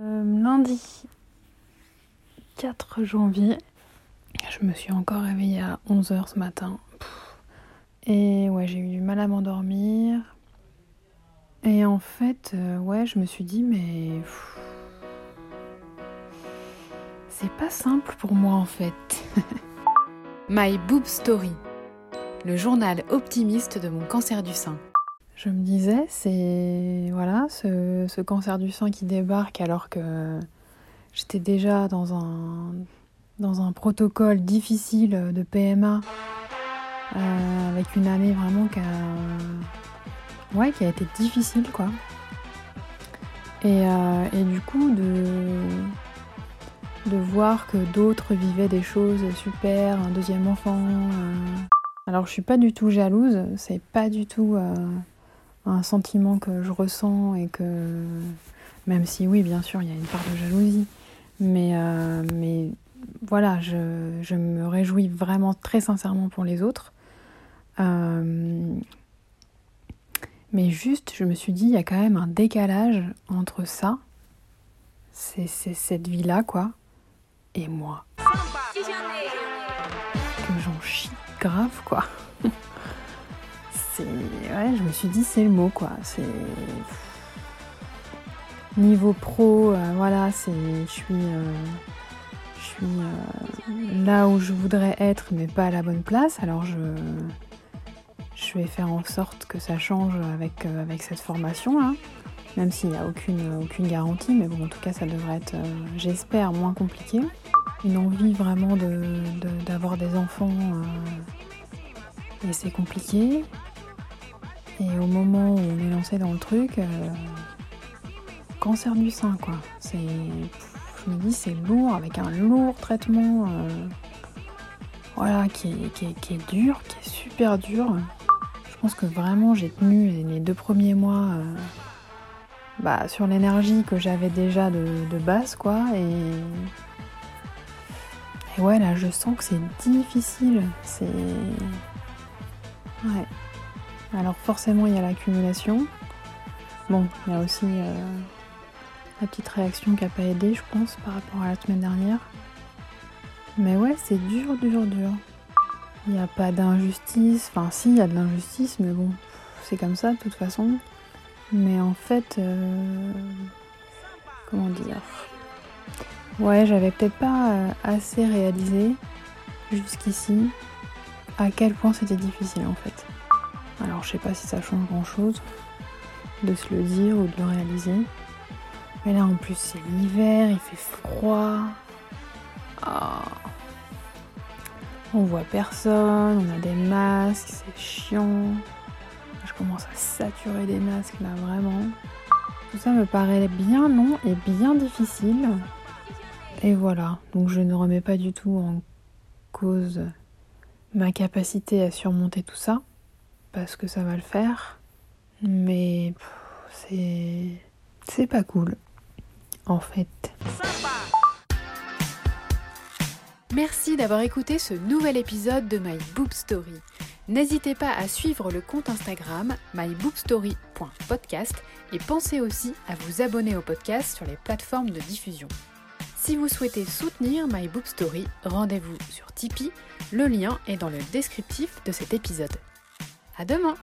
Euh, lundi 4 janvier, je me suis encore réveillée à 11h ce matin. Et ouais, j'ai eu du mal à m'endormir. Et en fait, euh, ouais, je me suis dit, mais. C'est pas simple pour moi en fait. My Boob Story, le journal optimiste de mon cancer du sein. Je me disais, c'est voilà, ce, ce, cancer du sein qui débarque alors que j'étais déjà dans un, dans un protocole difficile de PMA, euh, avec une année vraiment qui a, ouais, qui a été difficile, quoi. Et, euh, et du coup, de, de voir que d'autres vivaient des choses super, un deuxième enfant. Euh... Alors, je suis pas du tout jalouse, c'est pas du tout un sentiment que je ressens et que même si oui bien sûr il y a une part de jalousie mais, euh, mais voilà je, je, me réjouis vraiment très sincèrement pour les autres. Euh, mais juste je me suis dit il y a quand même un décalage entre ça c'est cette vie là quoi et moi. Que j'en chie grave quoi ouais, je me suis dit c'est le mot quoi. C'est niveau pro, euh, voilà, c'est je suis euh, je suis euh, là où je voudrais être, mais pas à la bonne place. Alors je je vais faire en sorte que ça change avec avec cette formation là. Même s'il n'y a aucune, aucune garantie, mais bon, en tout cas, ça devrait être, j'espère, moins compliqué. Une envie vraiment d'avoir de, des enfants, et c'est compliqué. Et au moment où on est lancé dans le truc, euh, cancer du sein, quoi. C'est, je me dis, c'est lourd, avec un lourd traitement, euh, voilà, qui est, dur, qui est super dur. Je pense que vraiment, j'ai tenu les deux premiers mois euh, bah, sur l'énergie que j'avais déjà de, de, base, quoi. Et, et ouais, là, je sens que c'est difficile. C'est. Ouais. Alors forcément il y a l'accumulation. Bon, il y a aussi euh, la petite réaction qui n'a pas aidé, je pense, par rapport à la semaine dernière. Mais ouais, c'est dur, dur, dur. Il n'y a pas d'injustice. Enfin, si, il y a de l'injustice, mais bon, c'est comme ça de toute façon. Mais en fait, euh, comment dire? Ouais, j'avais peut-être pas euh, assez réalisé jusqu'ici à quel point c'était difficile en fait. Alors je sais pas si ça change grand chose de se le dire ou de le réaliser. Mais là en plus c'est l'hiver, il fait froid. Ah. On voit personne, on a des masques, c'est chiant. Je commence à saturer des masques là vraiment. Tout ça me paraît bien long et bien difficile. Et voilà, donc je ne remets pas du tout en cause ma capacité à surmonter tout ça parce que ça va le faire. Mais c'est. C'est pas cool. En fait. Merci d'avoir écouté ce nouvel épisode de My Boob Story. N'hésitez pas à suivre le compte Instagram myboobstory.podcast et pensez aussi à vous abonner au podcast sur les plateformes de diffusion. Si vous souhaitez soutenir My Boob Story, rendez-vous sur Tipeee, le lien est dans le descriptif de cet épisode. À demain